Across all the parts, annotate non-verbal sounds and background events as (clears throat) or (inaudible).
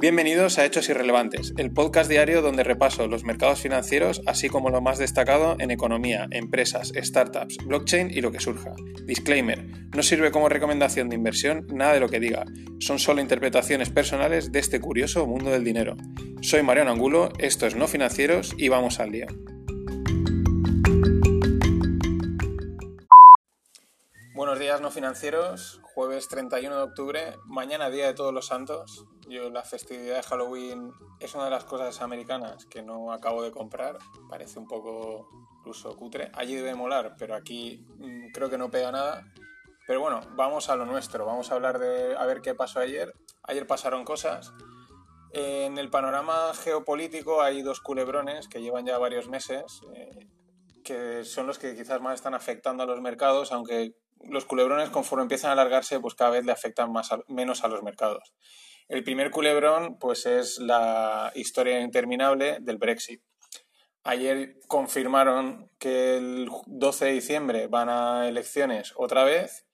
Bienvenidos a Hechos Irrelevantes, el podcast diario donde repaso los mercados financieros, así como lo más destacado en economía, empresas, startups, blockchain y lo que surja. Disclaimer, no sirve como recomendación de inversión nada de lo que diga, son solo interpretaciones personales de este curioso mundo del dinero. Soy Mariano Angulo, esto es No Financieros y vamos al día. Buenos días no financieros, jueves 31 de octubre, mañana día de todos los santos. Yo la festividad de Halloween es una de las cosas americanas que no acabo de comprar, parece un poco incluso cutre. Allí debe molar, pero aquí mm, creo que no pega nada. Pero bueno, vamos a lo nuestro, vamos a hablar de a ver qué pasó ayer. Ayer pasaron cosas. En el panorama geopolítico hay dos culebrones que llevan ya varios meses, eh, que son los que quizás más están afectando a los mercados, aunque los culebrones, conforme empiezan a alargarse, pues cada vez le afectan más menos a los mercados. El primer culebrón, pues es la historia interminable del Brexit. Ayer confirmaron que el 12 de diciembre van a elecciones otra vez.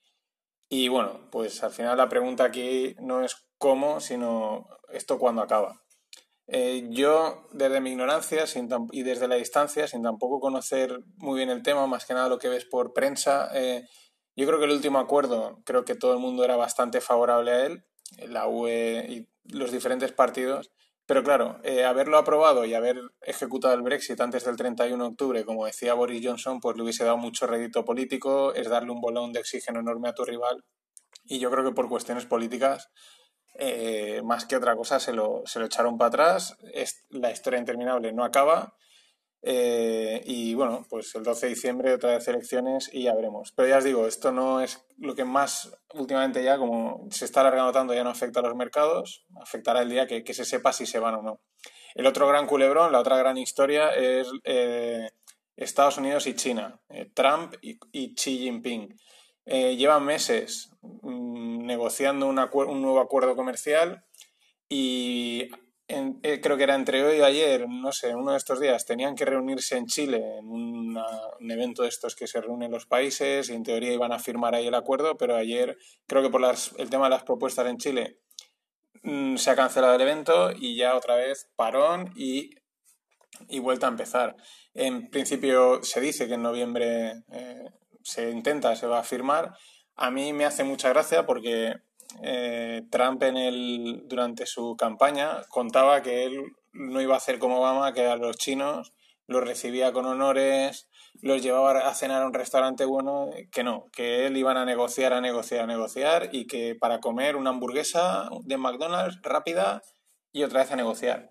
Y bueno, pues al final la pregunta aquí no es cómo, sino esto cuándo acaba. Eh, yo, desde mi ignorancia y desde la distancia, sin tampoco conocer muy bien el tema, más que nada lo que ves por prensa, eh, yo creo que el último acuerdo, creo que todo el mundo era bastante favorable a él, la UE y los diferentes partidos, pero claro, eh, haberlo aprobado y haber ejecutado el Brexit antes del 31 de octubre, como decía Boris Johnson, pues le hubiese dado mucho rédito político, es darle un bolón de oxígeno enorme a tu rival. Y yo creo que por cuestiones políticas, eh, más que otra cosa, se lo, se lo echaron para atrás. Es, la historia interminable no acaba eh, y bueno, pues el 12 de diciembre otra vez elecciones y ya veremos. Pero ya os digo, esto no es lo que más últimamente ya, como se está alargando tanto, ya no afecta a los mercados, afectará el día que, se sepa si se van o no. El otro gran culebrón, la otra gran historia es eh, Estados Unidos y China, eh, Trump y, Xi Jinping. llevan meses mm, negociando un nuevo acuerdo comercial y eh, creo que era entre hoy y ayer, no sé, uno de estos días, tenían que reunirse en Chile en un evento de estos que se reúnen los países y en teoría iban a firmar ahí el acuerdo, pero ayer creo que por el tema de las propuestas en Chile mm, se ha cancelado el evento y ya otra vez parón y, y vuelta a empezar. En principio se dice que en noviembre eh, se intenta, se va a firmar. A mí me hace mucha gracia porque eh, Trump en el, durante su campaña contaba que él no iba a hacer como Obama, que a los chinos los recibía con honores, los llevaba a cenar a un restaurante bueno, que no, que él iban a negociar, a negociar, a negociar y que para comer una hamburguesa de McDonald's rápida y otra vez a negociar.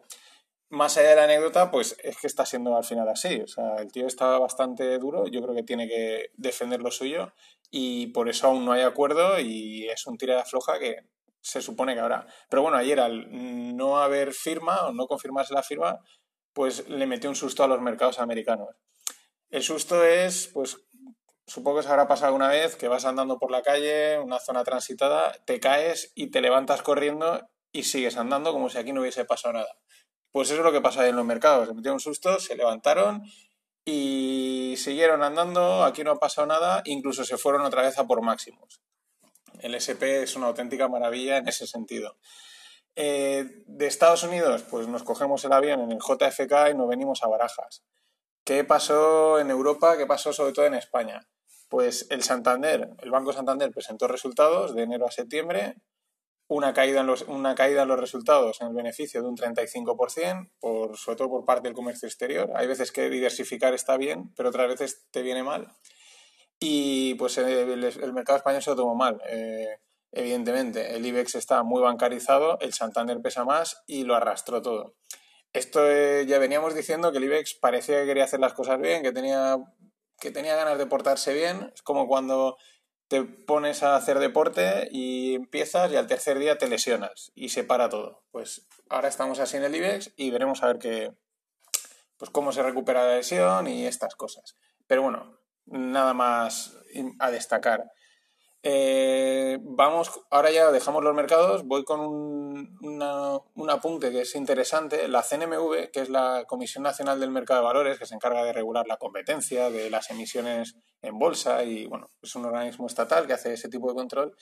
Más allá de la anécdota, pues es que está siendo al final así. O sea, el tío estaba bastante duro, yo creo que tiene que defender lo suyo y por eso aún no hay acuerdo y es un tira de floja que se supone que habrá. Pero bueno, ayer al no haber firma o no confirmarse la firma, pues le metió un susto a los mercados americanos. El susto es, pues supongo que se habrá pasado alguna vez que vas andando por la calle, una zona transitada, te caes y te levantas corriendo y sigues andando como si aquí no hubiese pasado nada. Pues eso es lo que pasa en los mercados. Se metió un susto, se levantaron y siguieron andando, aquí no ha pasado nada, incluso se fueron otra vez a por máximos. El SP es una auténtica maravilla en ese sentido. Eh, de Estados Unidos, pues nos cogemos el avión en el JFK y nos venimos a Barajas. ¿Qué pasó en Europa? ¿Qué pasó sobre todo en España? Pues el Santander, el Banco Santander presentó resultados de enero a septiembre, una caída en los, una caída en los resultados en el beneficio de un 35%, por, sobre todo por parte del comercio exterior. Hay veces que diversificar está bien, pero otras veces te viene mal. Y pues el, mercado español se lo tomó mal. Eh, evidentemente, el IBEX está muy bancarizado, el Santander pesa más y lo arrastró todo. Esto eh, ya veníamos diciendo que el IBEX parecía que quería hacer las cosas bien, que tenía, que tenía ganas de portarse bien. Es como cuando te pones a hacer deporte y empiezas y al tercer día te lesionas y se para todo. Pues ahora estamos así en el IBEX y veremos a ver qué, pues cómo se recupera la lesión y estas cosas. Pero bueno, nada más a destacar. Eh, vamos, ahora ya dejamos los mercados, voy con un, un, apunte que es interesante. La CNMV, que es la Comisión Nacional del Mercado de Valores, que se encarga de regular la competencia de las emisiones en bolsa y bueno, es un organismo estatal que hace ese tipo de control,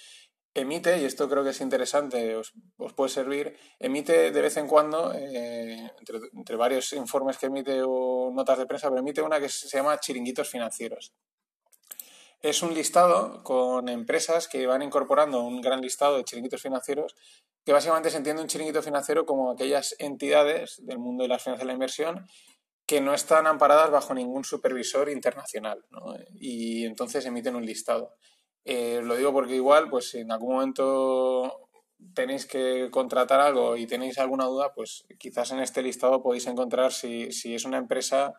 emite, y esto creo que es interesante, os, puede servir, emite de vez en cuando, eh, entre, varios informes que emite o notas de prensa, pero emite una que se llama Chiringuitos Financieros. Es un listado con empresas que van incorporando un gran listado de chiringuitos financieros, que básicamente se entiende un chiringuito financiero como aquellas entidades del mundo de las finanzas de la inversión que no están amparadas bajo ningún supervisor internacional, y entonces emiten un listado. Eh, lo digo porque igual, pues si en algún momento tenéis que contratar algo y tenéis alguna duda, pues quizás en este listado podéis encontrar si, es una empresa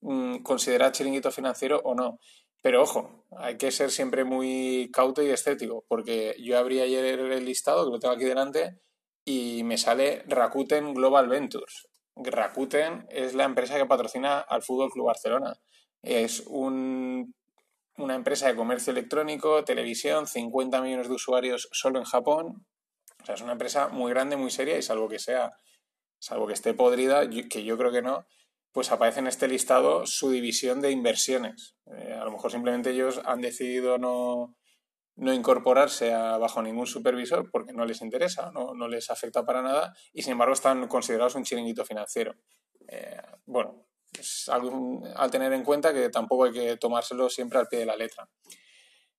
mm, considerada chiringuito financiero o no. Pero ojo, hay que ser siempre muy cauto y escéptico, porque yo abrí ayer el listado, que lo tengo aquí delante, y me sale Rakuten Global Ventures. Rakuten es la empresa que patrocina al Fútbol Club Barcelona. Es un una empresa de comercio electrónico, televisión, 50 millones de usuarios solo en Japón. O sea, es una empresa muy grande, muy seria y salvo que sea, salvo que esté podrida, que yo creo que no, pues aparece en este listado su división de inversiones. Eh, a lo mejor simplemente ellos han decidido no, no incorporarse bajo ningún supervisor porque no les interesa, no, no, les afecta para nada y sin embargo están considerados un chiringuito financiero. Eh, bueno, es algo al tener en cuenta que tampoco hay que tomárselo siempre al pie de la letra.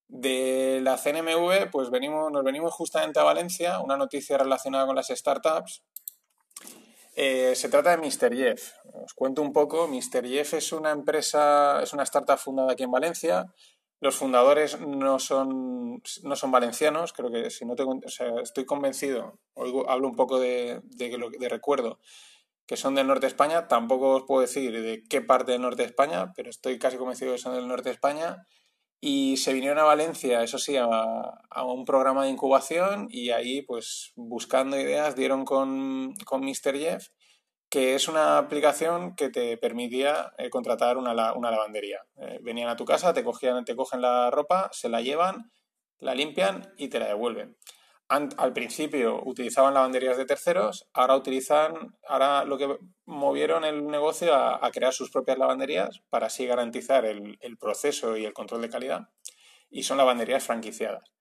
De la CNMV, pues venimos, nos venimos justamente a Valencia, una noticia relacionada con las startups. Eh, se trata de Mr. Jeff. Os cuento un poco. Mr. Jeff es una empresa, es una startup fundada aquí en Valencia. Los fundadores no son, no son valencianos, creo que si no tengo, o sea, estoy convencido, hablo un poco de, de, de recuerdo, que son del norte de España. Tampoco os puedo decir de qué parte del norte de España, pero estoy casi convencido que son del norte de España. Y se vinieron a Valencia, eso sí, a, un programa de incubación y ahí, pues, buscando ideas, dieron con, con Mr. Jeff, que es una aplicación que te permitía eh, contratar una, lavandería. Eh, venían a tu casa, te, cogían, te cogen la ropa, se la llevan, la limpian y te la devuelven al principio utilizaban lavanderías de terceros, ahora utilizan, ahora lo que movieron el negocio a, crear sus propias lavanderías para así garantizar el, proceso y el control de calidad. Y son lavanderías franquiciadas.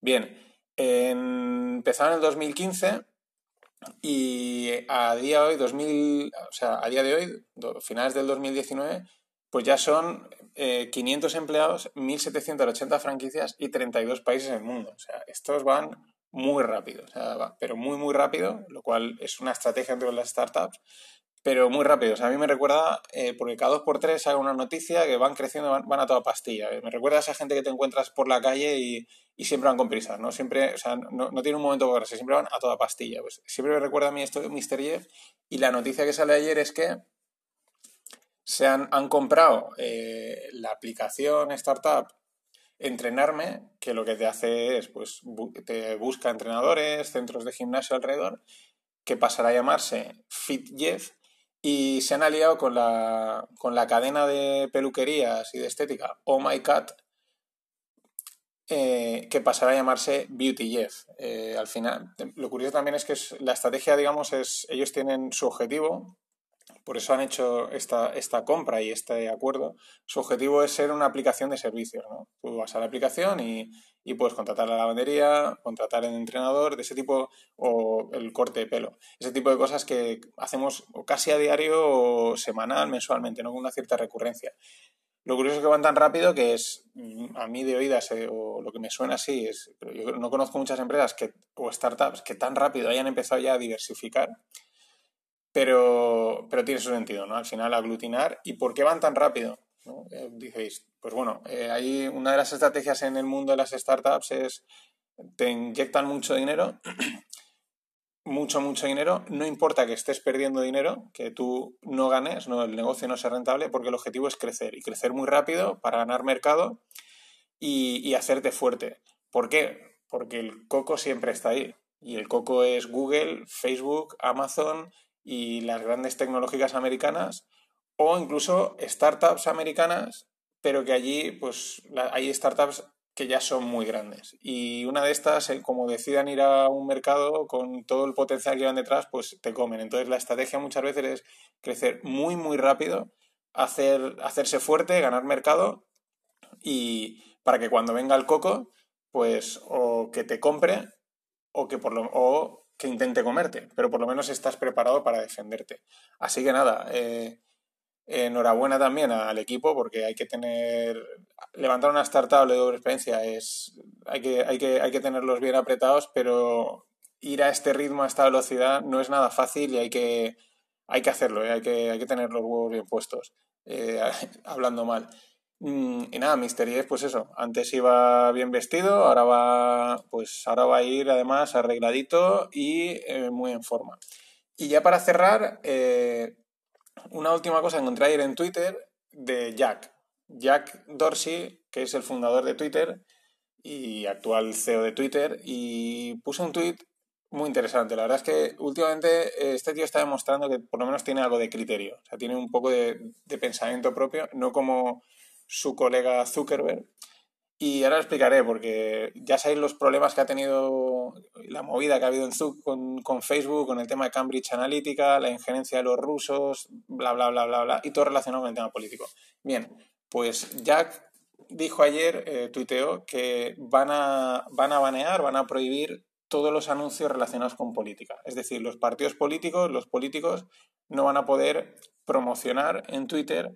Bien, empezaron en el 2015 y a día de hoy, 2000, o sea, a día de hoy, finales del 2019, pues ya son 500 eh, empleados, 1.780 franquicias y 32 países en el mundo. O sea, estos van muy rápido, pero muy, muy rápido, lo cual es una estrategia dentro de las startups, pero muy rápido. O sea, a mí me recuerda, eh, porque cada dos por tres hago una noticia que van creciendo, van, a toda pastilla. Eh, me recuerda a esa gente que te encuentras por la calle y, siempre van con prisas, ¿no? Siempre, o sea, no, tiene un momento para siempre van a toda pastilla. Pues siempre me recuerda a mí esto de Mr. Jeff y la noticia que sale ayer es que se han, han comprado eh, la aplicación startup entrenarme, que lo que te hace es, pues, te busca entrenadores, centros de gimnasio alrededor, que pasará a llamarse FitJeff, y se han aliado con la, con la cadena de peluquerías y de estética Oh My Cat, eh, que pasará a llamarse Beauty Jeff. Eh, al final, lo curioso también es que la estrategia, digamos, es, ellos tienen su objetivo, por eso han hecho esta, esta compra y este acuerdo. Su objetivo es ser una aplicación de servicios. ¿no? Tú vas a la aplicación y, puedes contratar la lavandería, contratar el entrenador, de ese tipo, o el corte de pelo. Ese tipo de cosas que hacemos casi a diario o semanal, mensualmente, ¿no? con una cierta recurrencia. Lo curioso es que van tan rápido que es, a mí de oídas, eh, o lo que me suena así, es, pero yo no conozco muchas empresas que, o startups que tan rápido hayan empezado ya a diversificar pero, pero tiene su sentido, ¿no? Al final aglutinar. ¿Y por qué van tan rápido? ¿no? Eh, pues bueno, eh, hay una de las estrategias en el mundo de las startups es te inyectan mucho dinero, (clears throat) mucho, mucho dinero, no importa que estés perdiendo dinero, que tú no ganes, no, el negocio no sea rentable, porque el objetivo es crecer y crecer muy rápido para ganar mercado y, y hacerte fuerte. ¿Por qué? Porque el coco siempre está ahí. Y el coco es Google, Facebook, Amazon y las grandes tecnológicas americanas o incluso startups americanas, pero que allí pues hay startups que ya son muy grandes. Y una de estas, eh, como decidan ir a un mercado con todo el potencial que van detrás, pues te comen. Entonces la estrategia muchas veces es crecer muy, muy rápido, hacer, hacerse fuerte, ganar mercado y para que cuando venga el coco, pues o que te compre o que, por lo, o que intente comerte, pero por lo menos estás preparado para defenderte. Así que nada, eh, enhorabuena también al equipo porque hay que tener levantar una startup de doble experiencia es hay que, hay que, hay que tenerlos bien apretados, pero ir a este ritmo, a esta velocidad, no es nada fácil y hay que, hay que hacerlo, ¿eh? hay, que, hay que tener los huevos bien puestos, eh, (laughs) hablando mal. Mm, y nada, Mister pues eso, antes iba bien vestido, ahora va, pues ahora va a ir además arregladito y eh, muy en forma. Y ya para cerrar, una última cosa encontré ayer en Twitter de Jack. Jack Dorsey, que es el fundador de Twitter y actual CEO de Twitter, y puso un tweet muy interesante. La verdad es que últimamente este tío está demostrando que por lo menos tiene algo de criterio, o sea, tiene un poco de, pensamiento propio, no como su colega Zuckerberg. Y ahora lo explicaré, porque ya sabéis los problemas que ha tenido, la movida que ha habido en con, con, Facebook, con el tema de Cambridge Analytica, la injerencia de los rusos, bla, bla, bla, bla, bla, y todo relacionado con el tema político. Bien, pues Jack dijo ayer, eh, tuiteó, que van a, van a banear, van a prohibir todos los anuncios relacionados con política. Es decir, los partidos políticos, los políticos no van a poder promocionar en Twitter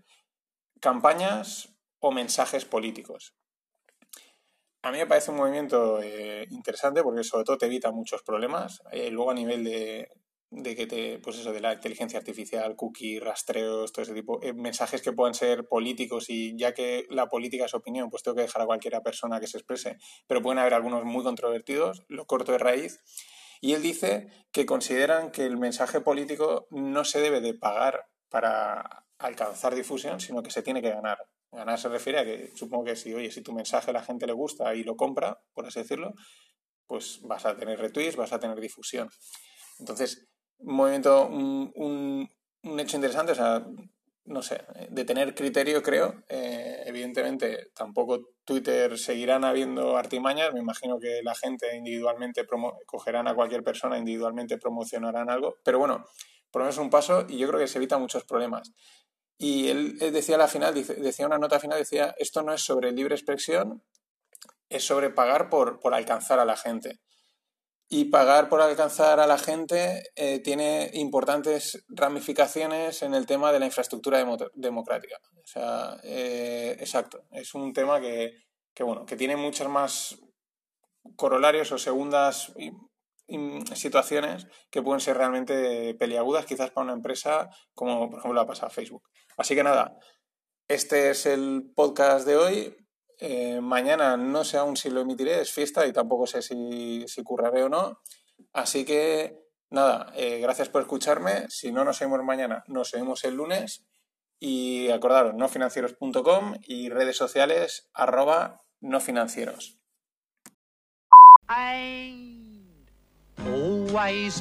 campañas o mensajes políticos. A mí me parece un movimiento eh, interesante porque sobre todo te evita muchos problemas. Eh, luego a nivel de, de que te, pues eso, de la inteligencia artificial, cookie, rastreos, todo ese tipo, eh, mensajes que puedan ser políticos y ya que la política es opinión, pues tengo que dejar a cualquiera persona que se exprese, pero pueden haber algunos muy controvertidos, lo corto de raíz. Y él dice que consideran que el mensaje político no se debe de pagar para alcanzar difusión, sino que se tiene que ganar. Ganar se refiere a que supongo que si, oye, si tu mensaje a la gente le gusta y lo compra, por así decirlo, pues vas a tener retweets, vas a tener difusión. Entonces, un movimiento, un, un, hecho interesante, o sea, no sé, de tener criterio, creo. Eh, evidentemente, tampoco Twitter seguirán habiendo artimañas. Me imagino que la gente individualmente cogerán a cualquier persona, individualmente promocionarán algo. Pero bueno, por lo menos un paso y yo creo que se evita muchos problemas. Y él, decía a la final, decía una nota final, decía, esto no es sobre libre expresión, es sobre pagar por, por alcanzar a la gente. Y pagar por alcanzar a la gente eh, tiene importantes ramificaciones en el tema de la infraestructura democrática. O sea, eh, exacto. Es un tema que, bueno, que tiene muchas más corolarios o segundas situaciones que pueden ser realmente peliagudas, quizás para una empresa como, por ejemplo, la pasado Facebook. Así que nada, este es el podcast de hoy. Eh, mañana no sé aún si lo emitiré, es fiesta y tampoco sé si, si curraré o no. Así que nada, eh, gracias por escucharme. Si no nos vemos mañana, nos vemos el lunes. Y acordaros, nofinancieros.com y redes sociales arroba nofinancieros. Always.